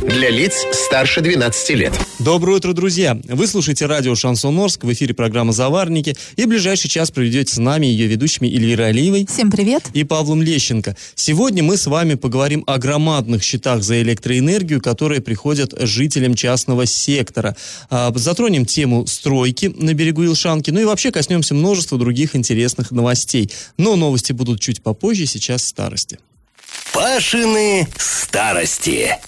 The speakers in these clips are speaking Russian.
Для лиц старше 12 лет. Доброе утро, друзья! Вы слушаете радио «Шансон Орск», в эфире программа «Заварники», и ближайший час проведете с нами ее ведущими Ильей Алиевой. Всем привет! И Павлом Лещенко. Сегодня мы с вами поговорим о громадных счетах за электроэнергию, которые приходят жителям частного сектора. А, затронем тему стройки на берегу Илшанки, ну и вообще коснемся множества других интересных новостей. Но новости будут чуть попозже, сейчас старости. Пашины старости.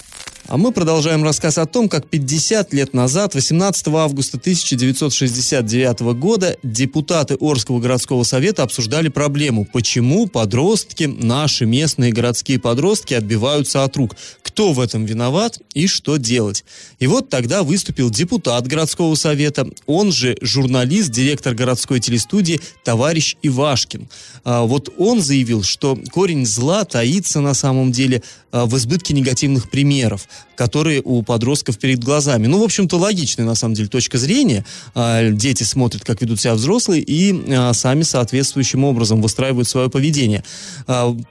А мы продолжаем рассказ о том, как 50 лет назад, 18 августа 1969 года, депутаты Орского городского совета обсуждали проблему, почему подростки, наши местные городские подростки, отбиваются от рук. Кто в этом виноват и что делать? И вот тогда выступил депутат городского совета, он же журналист, директор городской телестудии товарищ Ивашкин. А вот он заявил, что корень зла таится на самом деле в избытке негативных примеров которые у подростков перед глазами. Ну, в общем-то, логичная, на самом деле, точка зрения. А, дети смотрят, как ведут себя взрослые, и а, сами соответствующим образом выстраивают свое поведение.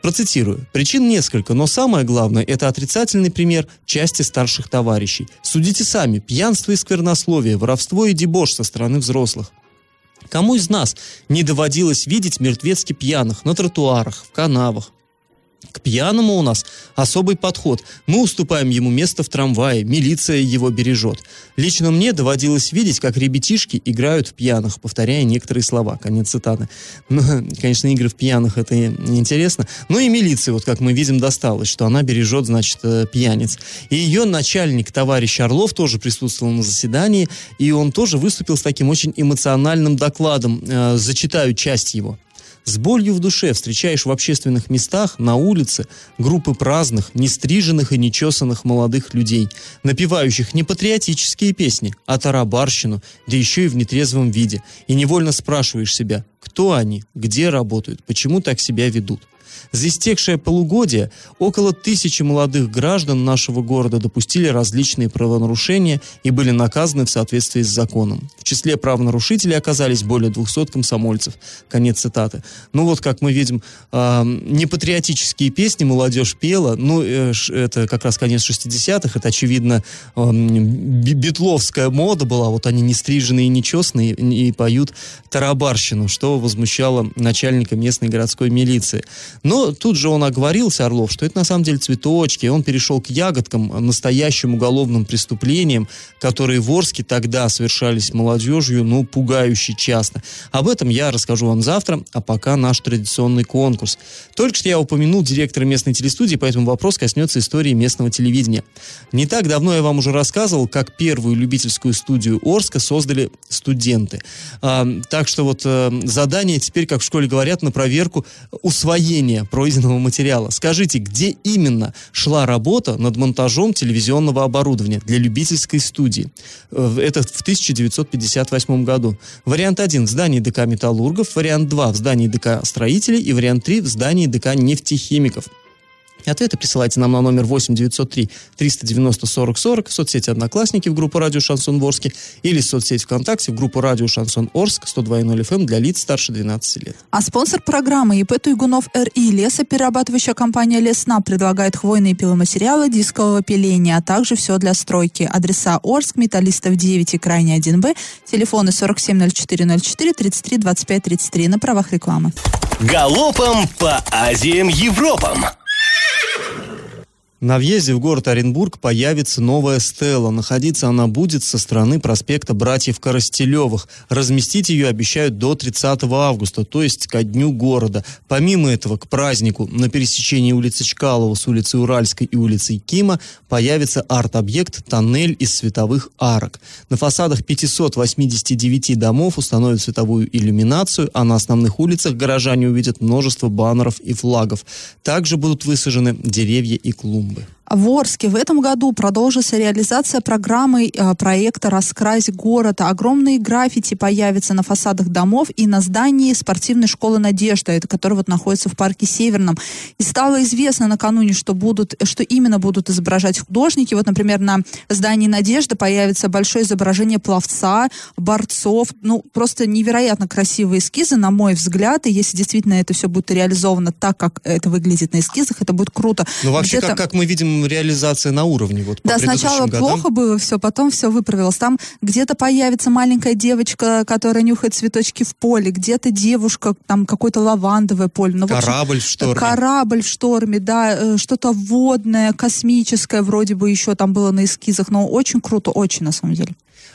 Процитирую. Причин несколько, но самое главное – это отрицательный пример части старших товарищей. Судите сами. Пьянство и сквернословие, воровство и дебош со стороны взрослых. Кому из нас не доводилось видеть мертвецки пьяных на тротуарах, в канавах, к пьяному у нас особый подход. Мы уступаем ему место в трамвае, милиция его бережет. Лично мне доводилось видеть, как ребятишки играют в пьяных, повторяя некоторые слова. Конец цитаты. Ну, конечно, игры в пьяных это интересно. Но и милиции, вот как мы видим, досталось, что она бережет, значит, э, пьяниц. И ее начальник, товарищ Орлов, тоже присутствовал на заседании, и он тоже выступил с таким очень эмоциональным докладом. Э, зачитаю часть его. С болью в душе встречаешь в общественных местах, на улице, группы праздных, нестриженных и нечесанных молодых людей, напевающих не патриотические песни, а тарабарщину, да еще и в нетрезвом виде, и невольно спрашиваешь себя, кто они, где работают, почему так себя ведут. За истекшее полугодие около тысячи молодых граждан нашего города допустили различные правонарушения и были наказаны в соответствии с законом. В числе правонарушителей оказались более 200 комсомольцев. Конец цитаты. Ну вот, как мы видим, э, непатриотические песни молодежь пела, ну, э, это как раз конец 60-х, это, очевидно, э, битловская мода была, вот они не стриженные и не честные и поют тарабарщину, что возмущало начальника местной городской милиции. Но тут же он оговорился, Орлов, что это на самом деле цветочки, он перешел к ягодкам, настоящим уголовным преступлениям, которые в Орске тогда совершались молодежью, ну, пугающе часто. Об этом я расскажу вам завтра, а пока наш традиционный конкурс. Только что я упомянул директора местной телестудии, поэтому вопрос коснется истории местного телевидения. Не так давно я вам уже рассказывал, как первую любительскую студию Орска создали студенты. А, так что вот а, задание теперь, как в школе говорят, на проверку усвоения изучения пройденного материала. Скажите, где именно шла работа над монтажом телевизионного оборудования для любительской студии? Э, это в 1958 году. Вариант 1 в здании ДК «Металлургов», вариант 2 в здании ДК «Строителей» и вариант 3 в здании ДК «Нефтехимиков». Ответы присылайте нам на номер 8 903 390 40 40 в соцсети «Одноклассники» в группу «Радио Шансон Ворске» или в соцсети ВКонтакте в группу «Радио Шансон Орск» 102.0 FM эм для лиц старше 12 лет. А спонсор программы ИП Туйгунов РИ лесоперерабатывающая компания «Лесна» предлагает хвойные пиломатериалы дискового пиления, а также все для стройки. Адреса Орск, Металлистов 9 и Крайне 1Б, телефоны 470404 33 25 33 на правах рекламы. Галопом по Азиям Европам! На въезде в город Оренбург появится новая стела. Находиться она будет со стороны проспекта братьев Коростелевых. Разместить ее обещают до 30 августа, то есть ко дню города. Помимо этого, к празднику на пересечении улицы Чкалова с улицы Уральской и улицы Кима появится арт-объект «Тоннель из световых арок». На фасадах 589 домов установят световую иллюминацию, а на основных улицах горожане увидят множество баннеров и флагов. Также будут высажены деревья и клумбы бы. В Орске в этом году продолжится реализация программы э, проекта «Раскрась город». Огромные граффити появятся на фасадах домов и на здании спортивной школы «Надежда», это которая вот находится в парке Северном. И стало известно накануне, что, будут, что именно будут изображать художники. Вот, например, на здании «Надежда» появится большое изображение пловца, борцов. Ну, просто невероятно красивые эскизы, на мой взгляд. И если действительно это все будет реализовано так, как это выглядит на эскизах, это будет круто. Ну, вообще, как, как мы видим, реализация на уровне. Вот, да, сначала годам. плохо было все, потом все выправилось. Там где-то появится маленькая девочка, которая нюхает цветочки в поле, где-то девушка, там какое-то лавандовое поле. Ну, корабль в, общем, в шторме. Корабль в шторме, да, э, что-то водное, космическое вроде бы еще там было на эскизах, но очень круто, очень на самом деле.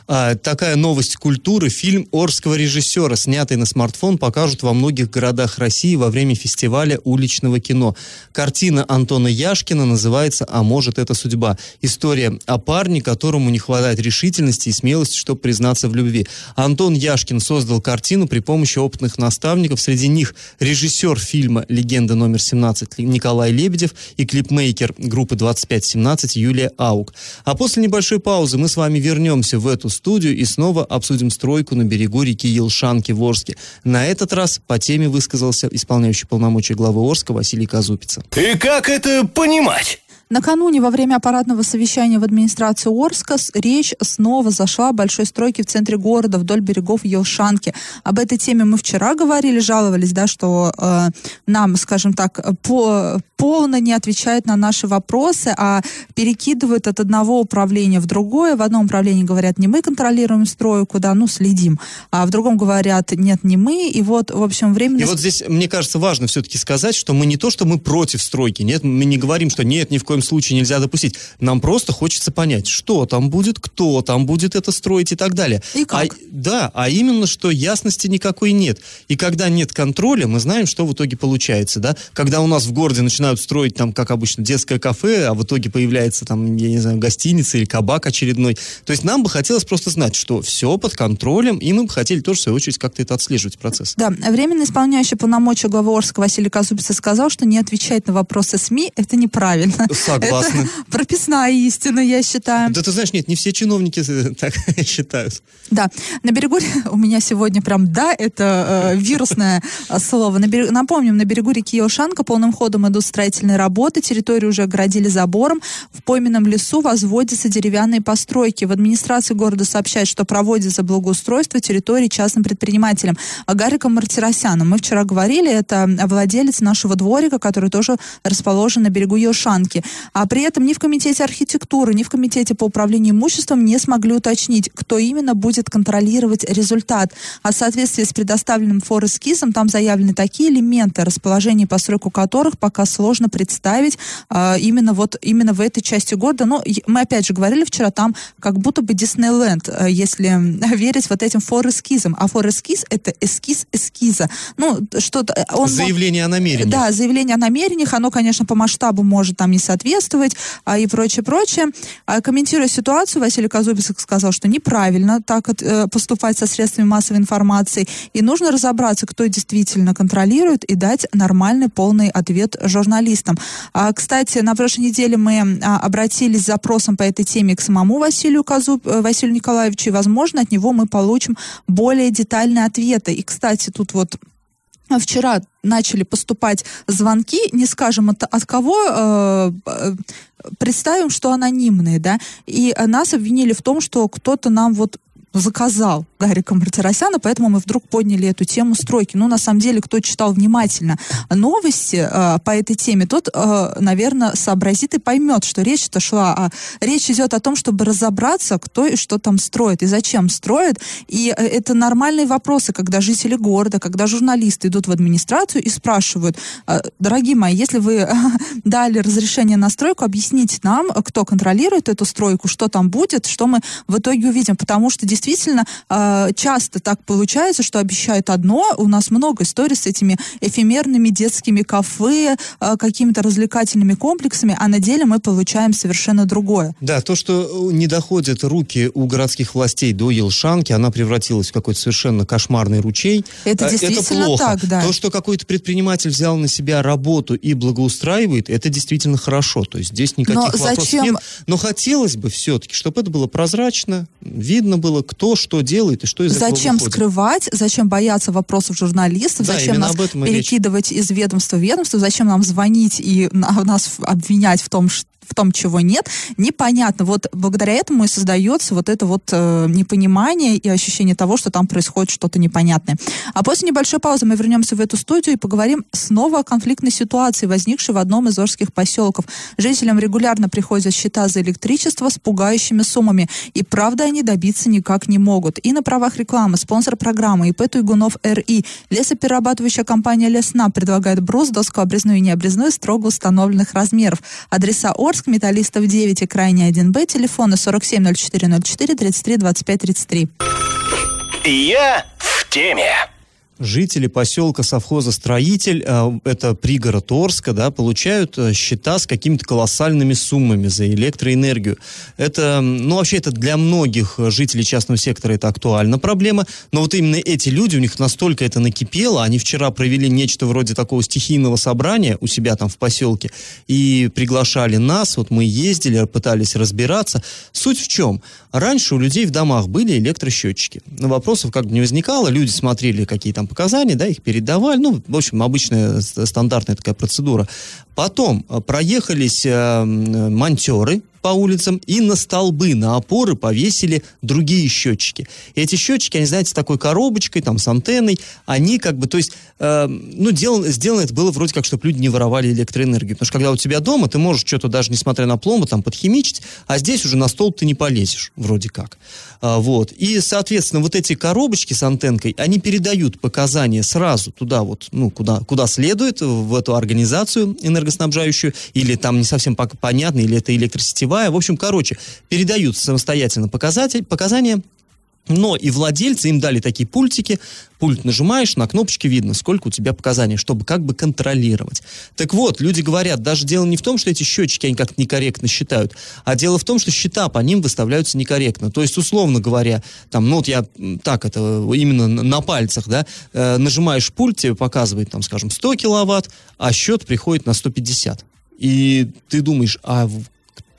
А, такая новость культуры. Фильм Орского режиссера, снятый на смартфон, покажут во многих городах России во время фестиваля уличного кино. Картина Антона Яшкина называется «А может, это судьба». История о парне, которому не хватает решительности и смелости, чтобы признаться в любви. Антон Яшкин создал картину при помощи опытных наставников. Среди них режиссер фильма «Легенда номер 17» Николай Лебедев и клипмейкер группы 2517 Юлия Аук. А после небольшой паузы мы с вами вернемся в эту студию и снова обсудим стройку на берегу реки Елшанки в Орске. На этот раз по теме высказался исполняющий полномочия главы Орска Василий Казупица. И как это понимать? Накануне во время аппаратного совещания в администрации Орска речь снова зашла о большой стройке в центре города вдоль берегов Елшанки. Об этой теме мы вчера говорили, жаловались, да, что э, нам, скажем так, по, полно не отвечают на наши вопросы, а перекидывают от одного управления в другое. В одном управлении говорят, не мы контролируем стройку, да, ну следим, а в другом говорят, нет, не мы. И вот, в общем, временно... И вот здесь, мне кажется, важно все-таки сказать, что мы не то, что мы против стройки, нет, мы не говорим, что нет, ни в коем случае нельзя допустить. Нам просто хочется понять, что там будет, кто там будет это строить и так далее. И как? А, да, а именно, что ясности никакой нет. И когда нет контроля, мы знаем, что в итоге получается, да? Когда у нас в городе начинают строить там, как обычно, детское кафе, а в итоге появляется там, я не знаю, гостиница или кабак очередной. То есть нам бы хотелось просто знать, что все под контролем, и мы бы хотели тоже, в свою очередь, как-то это отслеживать процесс. Да, временно исполняющий полномочия главы Орска Василий Казубица сказал, что не отвечать на вопросы СМИ – это неправильно. Согласны. Это прописная истина, я считаю. Да ты знаешь, нет, не все чиновники так считают. Да. На берегу у меня сегодня прям «да» — это э, вирусное э, слово. На берег, напомним, на берегу реки Ошанка полным ходом идут строительные работы, территорию уже оградили забором. В пойменном лесу возводятся деревянные постройки. В администрации города сообщают, что проводится благоустройство территории частным предпринимателем Гариком Мартиросяном. Мы вчера говорили, это владелец нашего дворика, который тоже расположен на берегу Ешанки. А при этом ни в комитете архитектуры, ни в комитете по управлению имуществом не смогли уточнить, кто именно будет контролировать результат. А в соответствии с предоставленным форескизом там заявлены такие элементы, расположение постройку которых пока сложно представить а, именно вот именно в этой части города. Но мы опять же говорили вчера, там как будто бы Диснейленд, э, если верить вот этим форескизам. А форескиз это эскиз эскиза. Ну, что-то... Э, он, заявление о намерениях. Да, заявление о намерениях, оно, конечно, по масштабу может там не соответствовать а, и прочее, прочее. А, комментируя ситуацию, Василий Казубис сказал, что неправильно так э, поступать со средствами массовой информации, и нужно разобраться, кто действительно контролирует, и дать нормальный, полный ответ журналистам. А, кстати, на прошлой неделе мы а, обратились с запросом по этой теме к самому Василию, Казуб, э, Василию Николаевичу, и, возможно, от него мы получим более детальные ответы. И, кстати, тут вот Вчера начали поступать звонки, не скажем от, от кого, э, э, представим, что анонимные, да, и нас обвинили в том, что кто-то нам вот заказал Гарика Мартиросяна, поэтому мы вдруг подняли эту тему стройки. Ну, на самом деле, кто читал внимательно новости э, по этой теме, тот, э, наверное, сообразит и поймет, что речь-то шла, а речь идет о том, чтобы разобраться, кто и что там строит, и зачем строит. И э, это нормальные вопросы, когда жители города, когда журналисты идут в администрацию и спрашивают, э, дорогие мои, если вы э, дали разрешение на стройку, объясните нам, кто контролирует эту стройку, что там будет, что мы в итоге увидим, потому что действительно э, э, часто так получается, что обещают одно, у нас много историй с этими эфемерными детскими кафе, э, какими-то развлекательными комплексами, а на деле мы получаем совершенно другое. Да, то, что не доходят руки у городских властей до Елшанки, она превратилась в какой-то совершенно кошмарный ручей. Это действительно это плохо. так, да. То, что какой-то предприниматель взял на себя работу и благоустраивает, это действительно хорошо. То есть здесь никаких Но вопросов зачем... нет. Но хотелось бы все-таки, чтобы это было прозрачно, видно было, кто что делает и что из Зачем этого скрывать, зачем бояться вопросов журналистов, Да, зачем нас и речь. перекидывать из ведомства в ведомство, зачем нам звонить и на- нас обвинять в том, что в том, чего нет, непонятно. Вот благодаря этому и создается вот это вот э, непонимание и ощущение того, что там происходит что-то непонятное. А после небольшой паузы мы вернемся в эту студию и поговорим снова о конфликтной ситуации, возникшей в одном из Орских поселков. Жителям регулярно приходят счета за электричество с пугающими суммами. И правда они добиться никак не могут. И на правах рекламы спонсор программы ИП Туйгунов РИ. Лесоперерабатывающая компания Лесна предлагает брус, доску обрезную и необрезную строго установленных размеров. Адреса Орск, Металлистов 9 и Крайний 1Б, телефоны 470404 33 25 33. Я в теме. Жители поселка совхоза «Строитель», э, это пригород Орска, да, получают э, счета с какими-то колоссальными суммами за электроэнергию. Это, ну, вообще, это для многих жителей частного сектора это актуальна проблема, но вот именно эти люди, у них настолько это накипело, они вчера провели нечто вроде такого стихийного собрания у себя там в поселке и приглашали нас, вот мы ездили, пытались разбираться. Суть в чем? Раньше у людей в домах были электросчетчики. Но вопросов как бы не возникало, люди смотрели, какие там показания, да, их передавали. Ну, в общем, обычная ст- стандартная такая процедура. Потом э, проехались э, монтеры по улицам и на столбы, на опоры повесили другие счетчики. И эти счетчики, они, знаете, с такой коробочкой, там, с антенной, они как бы, то есть, э, ну, делано, сделано это было вроде как, чтобы люди не воровали электроэнергию. Потому что когда у тебя дома, ты можешь что-то даже, несмотря на пломбу, там, подхимичить, а здесь уже на столб ты не полезешь, вроде как. А, вот. И, соответственно, вот эти коробочки с антенкой, они передают показания сразу туда вот, ну, куда, куда следует, в эту организацию энергоснабжающую, или там не совсем понятно, или это электросетевая. В общем, короче, передают самостоятельно показатель, показания, но и владельцы им дали такие пультики. Пульт нажимаешь, на кнопочке видно, сколько у тебя показаний, чтобы как бы контролировать. Так вот, люди говорят, даже дело не в том, что эти счетчики они как-то некорректно считают, а дело в том, что счета по ним выставляются некорректно. То есть, условно говоря, там, ну вот я так это именно на пальцах, да, э, нажимаешь пульт, тебе показывает, там, скажем, 100 киловатт, а счет приходит на 150. И ты думаешь, а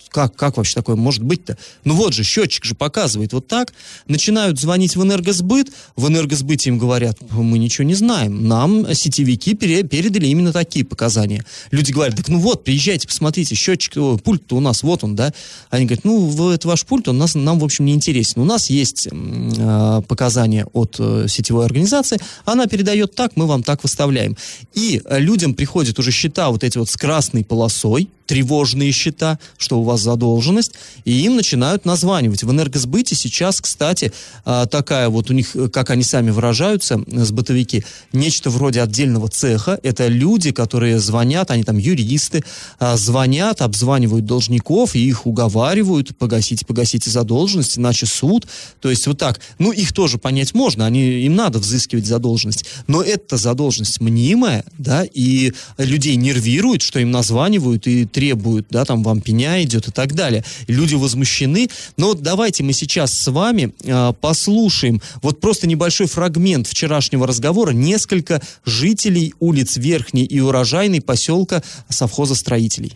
как, как вообще такое может быть-то? Ну вот же, счетчик же показывает вот так. Начинают звонить в энергосбыт, в энергосбыте им говорят, мы ничего не знаем, нам сетевики пере- передали именно такие показания. Люди говорят, так ну вот, приезжайте, посмотрите, счетчик, пульт-то у нас, вот он, да. Они говорят, ну, это ваш пульт, он нас, нам, в общем, не интересен. У нас есть э, показания от э, сетевой организации, она передает так, мы вам так выставляем. И э, людям приходят уже счета вот эти вот с красной полосой, тревожные счета, что у вас задолженность, и им начинают названивать. В энергосбыте сейчас, кстати, а, такая вот у них, как они сами выражаются, сбытовики, нечто вроде отдельного цеха. Это люди, которые звонят, они там юристы, а, звонят, обзванивают должников и их уговаривают, погасите, погасите задолженность, иначе суд. То есть вот так. Ну, их тоже понять можно, они, им надо взыскивать задолженность. Но эта задолженность мнимая, да, и людей нервирует, что им названивают и требуют, да, там вам пеня идет и так далее. Люди возмущены. Но давайте мы сейчас с вами э, послушаем вот просто небольшой фрагмент вчерашнего разговора. Несколько жителей улиц Верхней и Урожайной поселка совхоза строителей.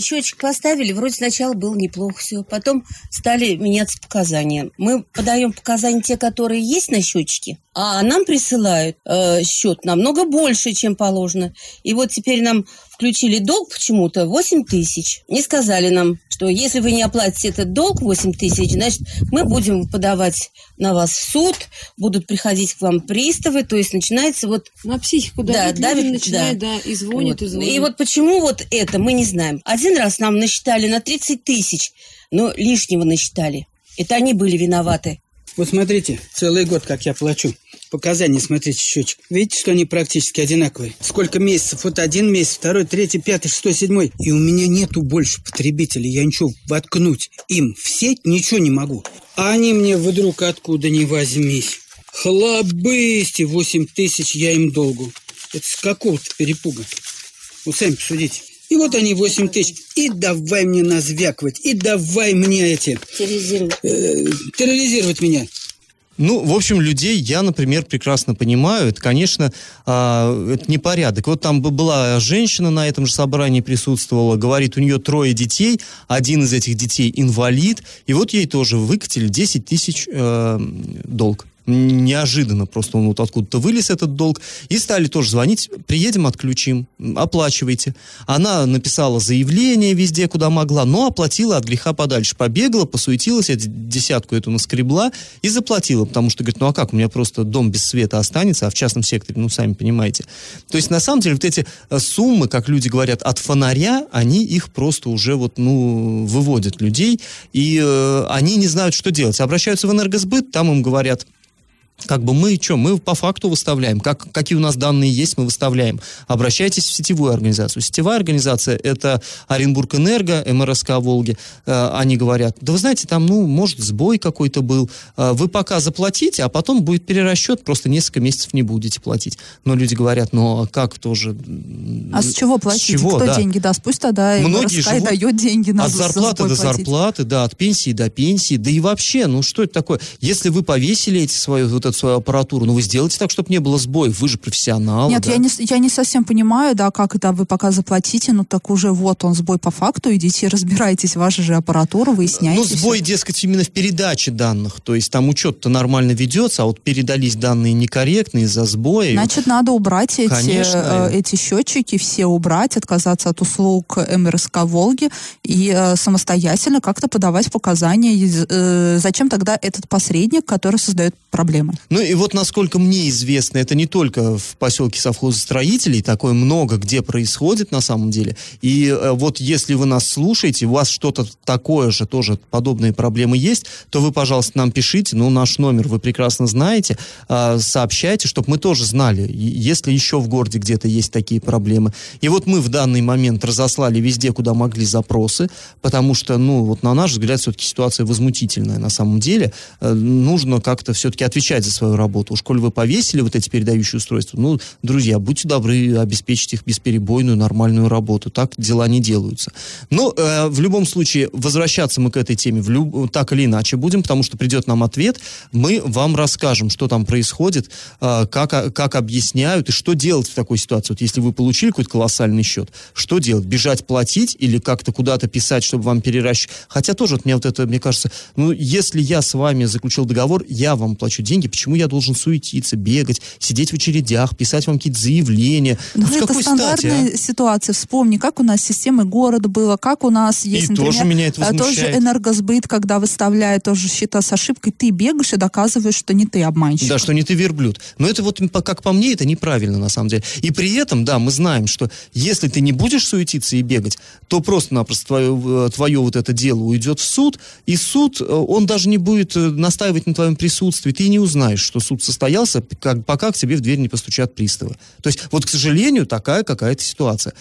Счетчик поставили, вроде сначала было неплохо все, потом стали меняться показания. Мы подаем показания те, которые есть на счетчике, а нам присылают э, счет намного больше, чем положено. И вот теперь нам включили долг почему-то 8 тысяч. Не сказали нам, что если вы не оплатите этот долг 8 тысяч, значит, мы будем подавать на вас в суд, будут приходить к вам приставы, то есть начинается вот На психику Да, давит, давит, начинает, да. да, и звонит, вот. и звонит. И вот почему вот это, мы не знаем. Один раз нам насчитали на 30 тысяч, но лишнего насчитали. Это они были виноваты. Вот смотрите, целый год, как я плачу. Показания, смотрите, счетчик. Видите, что они практически одинаковые? Сколько месяцев? Вот один месяц, второй, третий, пятый, шестой, седьмой. И у меня нету больше потребителей. Я ничего воткнуть им в сеть ничего не могу. А они мне вдруг откуда ни возьмись. Хлобысти, восемь тысяч я им долгу. Это с какого-то перепуга. Вот сами посудите. И вот они, 8 тысяч. И давай мне назвякивать, и давай мне эти... Терроризировать. Э, терроризировать меня. Ну, в общем, людей я, например, прекрасно понимаю. Это, конечно, э, это непорядок. Вот там была женщина на этом же собрании присутствовала, говорит, у нее трое детей, один из этих детей инвалид, и вот ей тоже выкатили 10 тысяч э, долг неожиданно просто он вот откуда-то вылез этот долг, и стали тоже звонить, приедем, отключим, оплачивайте. Она написала заявление везде, куда могла, но оплатила от греха подальше. Побегала, посуетилась, десятку эту наскребла и заплатила, потому что, говорит, ну а как, у меня просто дом без света останется, а в частном секторе, ну, сами понимаете. То есть, на самом деле, вот эти э, суммы, как люди говорят, от фонаря, они их просто уже вот, ну, выводят людей, и э, они не знают, что делать. Обращаются в энергосбыт, там им говорят, как бы мы что, мы по факту выставляем, как, какие у нас данные есть, мы выставляем. Обращайтесь в сетевую организацию. Сетевая организация это Оренбург Энерго, МРСК Волги. Э, они говорят, да вы знаете, там, ну, может, сбой какой-то был. Э, вы пока заплатите, а потом будет перерасчет, просто несколько месяцев не будете платить. Но люди говорят, ну, а как тоже? А с чего платить? С чего, Кто да. деньги даст? Пусть тогда Многие МРСК живут дает деньги на От зарплаты до платить. зарплаты, да, от пенсии до пенсии. Да и вообще, ну, что это такое? Если вы повесили эти свою вот эту свою аппаратуру, ну вы сделайте так, чтобы не было сбоев, вы же профессионал. Нет, да? я, не, я не совсем понимаю, да, как это вы пока заплатите, ну так уже вот он сбой по факту, идите разбирайтесь, ваша же аппаратура, выясняйте. Ну сбой, все. дескать, именно в передаче данных, то есть там учет-то нормально ведется, а вот передались данные некорректно из-за сбоя. Значит, надо убрать эти, Конечно. э, эти счетчики, все убрать, отказаться от услуг МРСК Волги и э, самостоятельно как-то подавать показания. Э, зачем тогда этот посредник, который создает проблемы? Ну и вот, насколько мне известно, это не только в поселке совхозостроителей, такое много где происходит на самом деле. И э, вот если вы нас слушаете, у вас что-то такое же, тоже подобные проблемы есть, то вы, пожалуйста, нам пишите, ну, наш номер вы прекрасно знаете, э, сообщайте, чтобы мы тоже знали, если еще в городе где-то есть такие проблемы. И вот мы в данный момент разослали везде, куда могли запросы, потому что, ну, вот на наш взгляд, все-таки ситуация возмутительная на самом деле. Э, нужно как-то все-таки отвечать за свою работу. Уж коль вы повесили вот эти передающие устройства, ну, друзья, будьте добры, обеспечить их бесперебойную, нормальную работу. Так дела не делаются. Но э, в любом случае, возвращаться мы к этой теме в люб... так или иначе будем, потому что придет нам ответ, мы вам расскажем, что там происходит, э, как, как объясняют и что делать в такой ситуации. Вот если вы получили какой-то колоссальный счет, что делать? Бежать платить или как-то куда-то писать, чтобы вам переращивать? Хотя тоже вот мне вот это, мне кажется, ну, если я с вами заключил договор, я вам плачу деньги, почему я должен суетиться, бегать, сидеть в очередях, писать вам какие-то заявления. Ну, это какой стандартная стати, а? ситуация. Вспомни, как у нас системы города было, как у нас есть, и например, тоже меня это возмущает. тоже энергосбыт, когда выставляет тоже счета с ошибкой, ты бегаешь и доказываешь, что не ты обманщик. Да, что не ты верблюд. Но это вот, как по мне, это неправильно на самом деле. И при этом, да, мы знаем, что если ты не будешь суетиться и бегать, то просто-напросто твое, э, твое вот это дело уйдет в суд, и суд, э, он даже не будет э, настаивать на твоем присутствии, ты не узнаешь, что суд состоялся, как, пока к тебе в дверь не постучат приставы. То есть, вот, к сожалению, такая какая-то ситуация.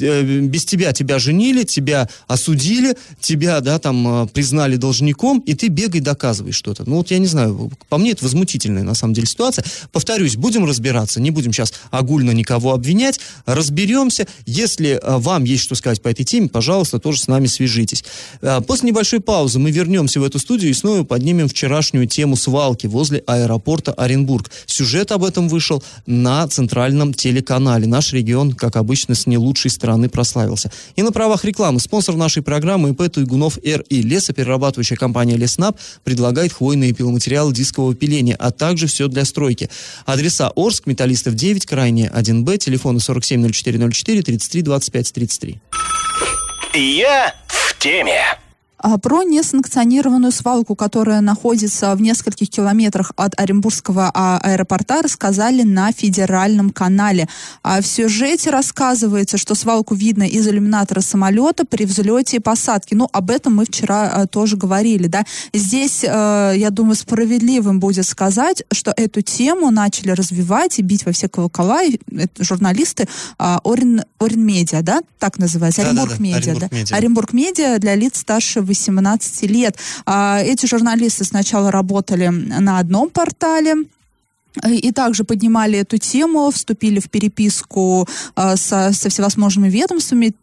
Э, без тебя тебя женили, тебя осудили, тебя, да, там, э, признали должником, и ты бегай доказывай что-то. Ну, вот я не знаю, по мне это возмутительная, на самом деле, ситуация. Повторюсь, будем разбираться, не будем сейчас огульно никого обвинять, разберемся. Если э, вам есть что сказать по этой теме, пожалуйста, тоже с нами свяжитесь. После небольшой паузы мы вернемся в эту студию и снова поднимем вчерашнюю тему свалки возле аэропорта Оренбург. Сюжет об этом вышел на центральном телеканале. Наш регион, как обычно, с не лучшей стороны прославился. И на правах рекламы спонсор нашей программы ИП Туйгунов РИ. Лесоперерабатывающая компания Леснаб предлагает хвойные пиломатериалы дискового пиления, а также все для стройки. Адреса Орск, Металлистов 9, Крайне 1Б, телефоны 470404 33 25 33. Я в теме. А, про несанкционированную свалку, которая находится в нескольких километрах от Оренбургского а, аэропорта, рассказали на федеральном канале. А в сюжете рассказывается, что свалку видно из иллюминатора самолета при взлете и посадке. Ну, об этом мы вчера тоже говорили, да. Здесь, я думаю, справедливым будет сказать, что эту тему начали развивать и бить во все колокола журналисты Орен, Орен Медиа, да, так называется, Оренбург Медиа, да. Оренбург Медиа для лиц старше 18 лет. А, эти журналисты сначала работали на одном портале, и также поднимали эту тему, вступили в переписку э, со, со всевозможными ведомствами,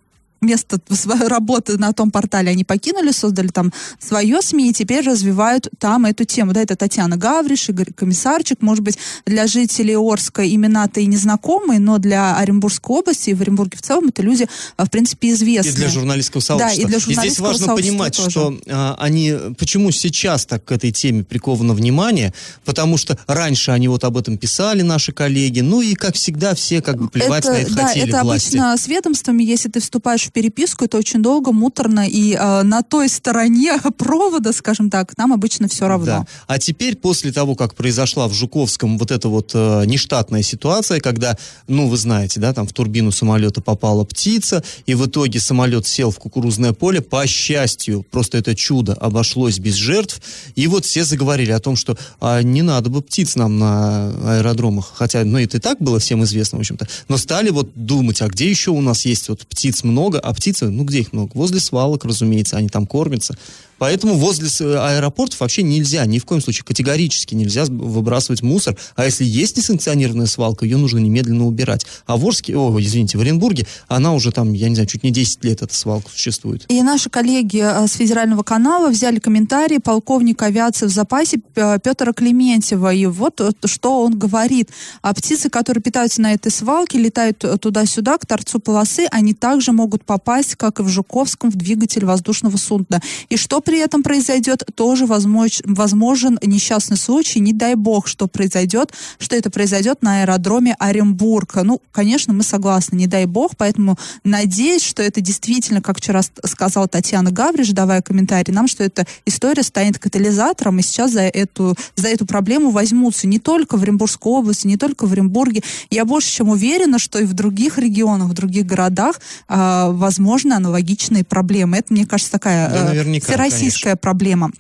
место своей работы на том портале они покинули, создали там свое СМИ и теперь развивают там эту тему. Да, это Татьяна Гавриш, Игорь Комиссарчик. Может быть, для жителей Орска имена-то и незнакомые, но для Оренбургской области и в Оренбурге в целом это люди, в принципе, известные. И для журналистского сообщества. Да, и для журналистского и здесь важно понимать, тоже. что а, они, почему сейчас так к этой теме приковано внимание, потому что раньше они вот об этом писали, наши коллеги, ну и, как всегда, все как бы плевать это, на это да, хотели это власти. обычно с ведомствами, если ты вступаешь в переписку, это очень долго, муторно, и э, на той стороне провода, скажем так, нам обычно все равно. Да. А теперь, после того, как произошла в Жуковском вот эта вот э, нештатная ситуация, когда, ну, вы знаете, да, там в турбину самолета попала птица, и в итоге самолет сел в кукурузное поле, по счастью, просто это чудо, обошлось без жертв, и вот все заговорили о том, что а, не надо бы птиц нам на аэродромах, хотя, ну, это и так было всем известно, в общем-то, но стали вот думать, а где еще у нас есть вот птиц много, а птицы, ну, где их много? Возле свалок, разумеется, они там кормятся. Поэтому возле аэропортов вообще нельзя, ни в коем случае категорически нельзя выбрасывать мусор. А если есть несанкционированная свалка, ее нужно немедленно убирать. А в Орске, о, извините, в Оренбурге, она уже там, я не знаю, чуть не 10 лет эта свалка существует. И наши коллеги э, с федерального канала взяли комментарий полковника авиации в запасе Петра Клементьева. И вот э, что он говорит. А птицы, которые питаются на этой свалке, летают э, туда-сюда, к торцу полосы, они также могут попасть, как и в Жуковском, в двигатель воздушного судна. И что при этом произойдет, тоже возможен, возможен несчастный случай, не дай бог, что произойдет, что это произойдет на аэродроме Оренбурга. Ну, конечно, мы согласны, не дай бог, поэтому надеюсь, что это действительно, как вчера сказала Татьяна Гавриш, давая комментарий нам, что эта история станет катализатором, и сейчас за эту, за эту проблему возьмутся не только в Оренбургской области, не только в Оренбурге. Я больше чем уверена, что и в других регионах, в других городах э, возможны аналогичные проблемы. Это, мне кажется, такая да, э, всероссийская российская проблема.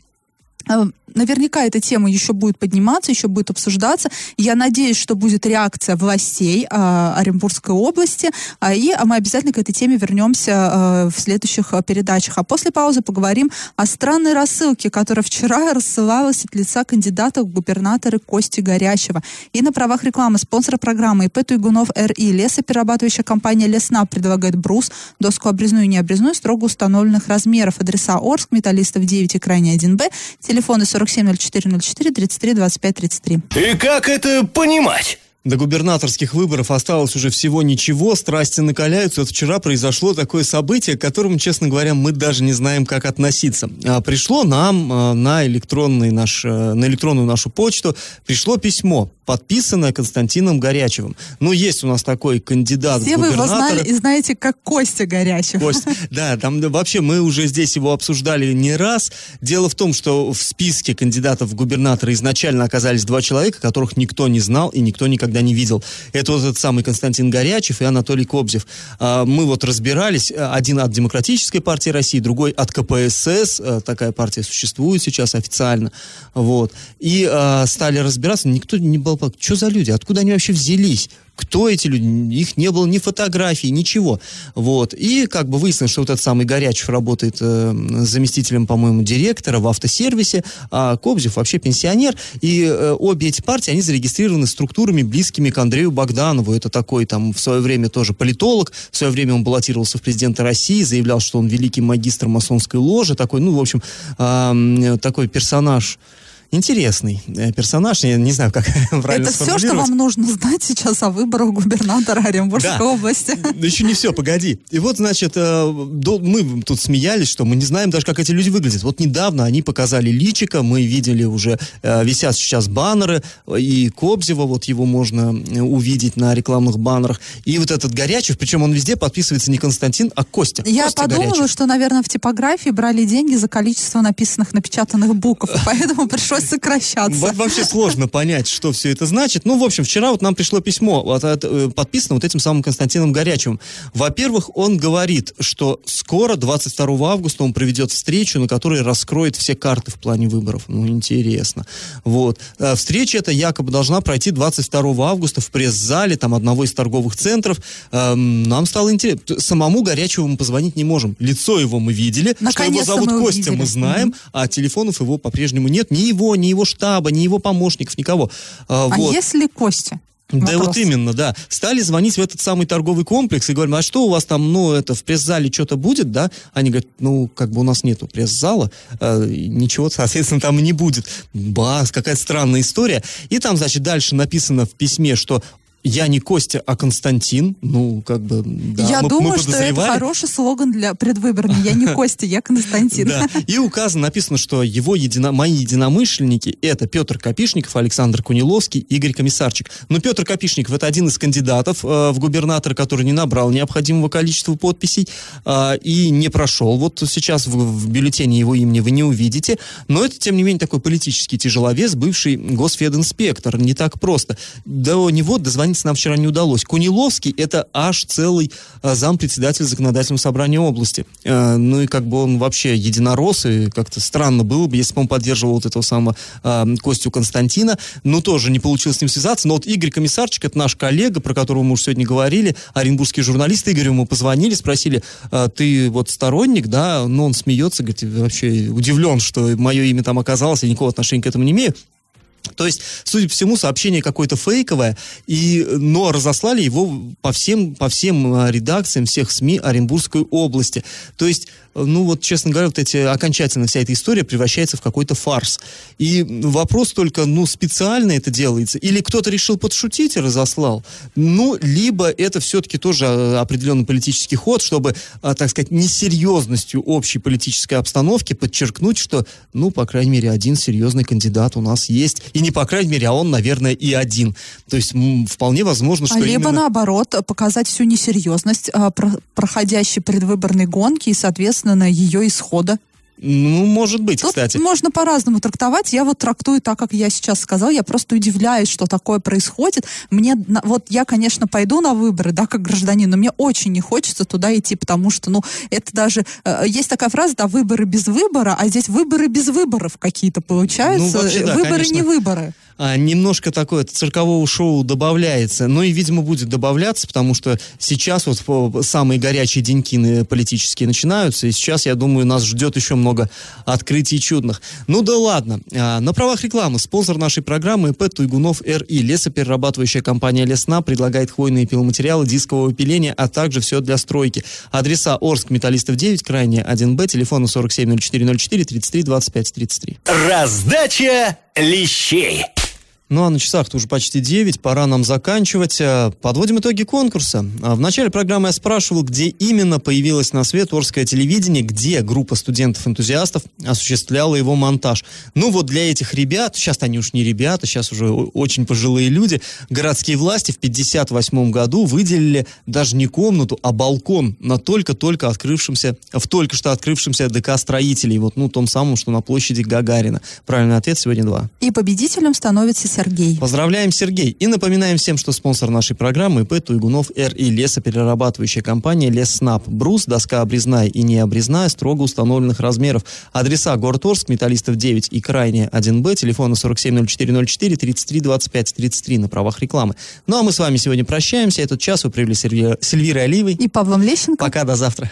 Наверняка эта тема еще будет подниматься, еще будет обсуждаться. Я надеюсь, что будет реакция властей э, Оренбургской области, э, и мы обязательно к этой теме вернемся э, в следующих передачах. А после паузы поговорим о странной рассылке, которая вчера рассылалась от лица кандидата в губернаторы Кости Горячего. И на правах рекламы спонсора программы ИП Туйгунов РИ лесоперерабатывающая компания Лесна предлагает брус, доску обрезную и необрезную строго установленных размеров. Адреса Орск, Металлистов 9 и крайне 1Б, телефоны 470404 33 25 33. И как это понимать? До губернаторских выборов осталось уже всего ничего, страсти накаляются. Вот вчера произошло такое событие, к которому, честно говоря, мы даже не знаем, как относиться. А, пришло нам а, на, электронный наш, а, на электронную нашу почту, пришло письмо, подписанное Константином Горячевым. Ну, есть у нас такой кандидат Все в губернаторы. вы его знали и знаете, как Костя Горячев. Кость, да, там вообще мы уже здесь его обсуждали не раз. Дело в том, что в списке кандидатов в губернаторы изначально оказались два человека, которых никто не знал и никто никогда не видел. Это вот этот самый Константин Горячев и Анатолий Кобзев. А, мы вот разбирались, один от Демократической партии России, другой от КПСС, э, такая партия существует сейчас официально, вот. И а, стали разбираться, никто не был, что за люди, откуда они вообще взялись? кто эти люди, их не было ни фотографий, ничего. Вот. И как бы выяснилось, что вот этот самый Горячев работает э, заместителем, по-моему, директора в автосервисе, а Кобзев вообще пенсионер. И э, обе эти партии, они зарегистрированы структурами, близкими к Андрею Богданову. Это такой там в свое время тоже политолог. В свое время он баллотировался в президенты России, заявлял, что он великий магистр масонской ложи. Такой, ну, в общем, э, такой персонаж интересный э, персонаж, я не знаю, как правильно Это все, что вам нужно знать сейчас о выборах губернатора Оренбургской да. области. Еще не все, погоди. И вот, значит, э, мы тут смеялись, что мы не знаем даже, как эти люди выглядят. Вот недавно они показали личика, мы видели уже, э, висят сейчас баннеры, и Кобзева, вот его можно увидеть на рекламных баннерах. И вот этот Горячев, причем он везде подписывается не Константин, а Костя. Я Костя подумала, Горячев. что, наверное, в типографии брали деньги за количество написанных, напечатанных букв, поэтому пришлось сокращаться. Во- Вообще сложно понять, что все это значит. Ну, в общем, вчера вот нам пришло письмо, от, э, подписано вот этим самым Константином Горячевым. Во-первых, он говорит, что скоро, 22 августа, он проведет встречу, на которой раскроет все карты в плане выборов. Ну, интересно. Вот. Э, Встреча эта якобы должна пройти 22 августа в пресс-зале там одного из торговых центров. Эм, Нам стало интересно. Самому Горячеву мы позвонить не можем. Лицо его мы видели. что его Наконец-то зовут Костя, увидели. мы знаем, а телефонов его по-прежнему нет. Ни его, ни его штаба, ни его помощников, никого. А, А вот. если Костя? Да Вопрос. вот именно, да. Стали звонить в этот самый торговый комплекс и говорим, а что у вас там, ну, это в пресс-зале что-то будет, да? Они говорят, ну, как бы у нас нету пресс-зала, э, ничего, соответственно, там и не будет. Бас, какая-то странная история. И там, значит, дальше написано в письме, что я не Костя, а Константин. Ну, как бы, да, я мы- мы думаю, что это хороший слоган для предвыборный. Я не Костя, я Константин. Да. И указано, написано, что его едино, мои единомышленники это Петр Копишников, Александр Куниловский, Игорь Комиссарчик. Но Петр Копишников это один из кандидатов э, в губернатор, который не набрал необходимого количества подписей э, и не прошел. Вот сейчас в, в бюллетене его имени вы не увидите. Но это, тем не менее, такой политический тяжеловес, бывший госфединспектор. Не так просто. До него дозвониться нам вчера не удалось. Куниловский это аж целый э, зампредседатель законодательного собрания области. Э, ну и как бы он вообще единорос, и как-то странно было бы, если бы он поддерживал вот этого самого э, Костю Константина. Ну, тоже не получилось с ним связаться. Но вот Игорь Комиссарчик, это наш коллега, про которого мы уже сегодня говорили, оренбургский журналист. Игорю мы позвонили, спросили, «А ты вот сторонник, да? Но он смеется, говорит, вообще удивлен, что мое имя там оказалось, я никакого отношения к этому не имею. То есть, судя по всему, сообщение какое-то фейковое, и, но разослали его по всем, по всем э, редакциям всех СМИ Оренбургской области. То есть, ну вот, честно говоря, вот эти, окончательно вся эта история превращается в какой-то фарс. И вопрос только, ну, специально это делается, или кто-то решил подшутить и разослал, ну, либо это все-таки тоже э, определенный политический ход, чтобы, э, так сказать, несерьезностью общей политической обстановки подчеркнуть, что, ну, по крайней мере, один серьезный кандидат у нас есть. И не по крайней мере, а он, наверное, и один. То есть вполне возможно, что А либо именно... наоборот, показать всю несерьезность а, про- проходящей предвыборной гонки и, соответственно, ее исхода. Ну, может быть, Тут кстати. можно по-разному трактовать. Я вот трактую так, как я сейчас сказала. Я просто удивляюсь, что такое происходит. Мне, вот я, конечно, пойду на выборы, да, как гражданин, но мне очень не хочется туда идти, потому что, ну, это даже... э, есть такая фраза, да, выборы без выбора, а здесь выборы без выборов какие-то получаются. Ну, вообще, да, выборы конечно. не выборы. А, немножко такое циркового шоу добавляется. Ну и, видимо, будет добавляться, потому что сейчас вот самые горячие деньки политические начинаются, и сейчас, я думаю, нас ждет еще много открытий чудных. Ну да ладно. А, на правах рекламы спонсор нашей программы ИП Туйгунов РИ. Лесоперерабатывающая компания Лесна предлагает хвойные пиломатериалы дискового пиления, а также все для стройки. Адреса Орск, Металлистов 9, крайне 1Б, телефоны 470404 33 25 33. Раздача лещей. Ну а на часах-то уже почти 9, пора нам заканчивать. А, Подводим итоги конкурса. А, В начале программы я спрашивал, где именно появилось на свет Орское телевидение, где группа студентов-энтузиастов осуществляла его монтаж. Ну вот для этих ребят, сейчас они уж не ребята, сейчас уже очень пожилые люди, городские власти в 58 году выделили даже не комнату, а балкон на только-только открывшемся, в только что открывшемся ДК строителей, вот ну том самом, что на площади Гагарина. Правильный ответ сегодня два. И победителем становится Сергей. Поздравляем, Сергей. И напоминаем всем, что спонсор нашей программы ИП Туйгунов РИ лесоперерабатывающая компания Леснап. Брус, доска обрезная и необрезная строго установленных размеров. Адреса город Орск, Металлистов 9 и Крайне 1Б, телефоны 470404 33 25 33 на правах рекламы. Ну а мы с вами сегодня прощаемся. Этот час вы провели с Сильви- с Эльвирой Алиевой. И Павлом Лещенко. Пока, до завтра.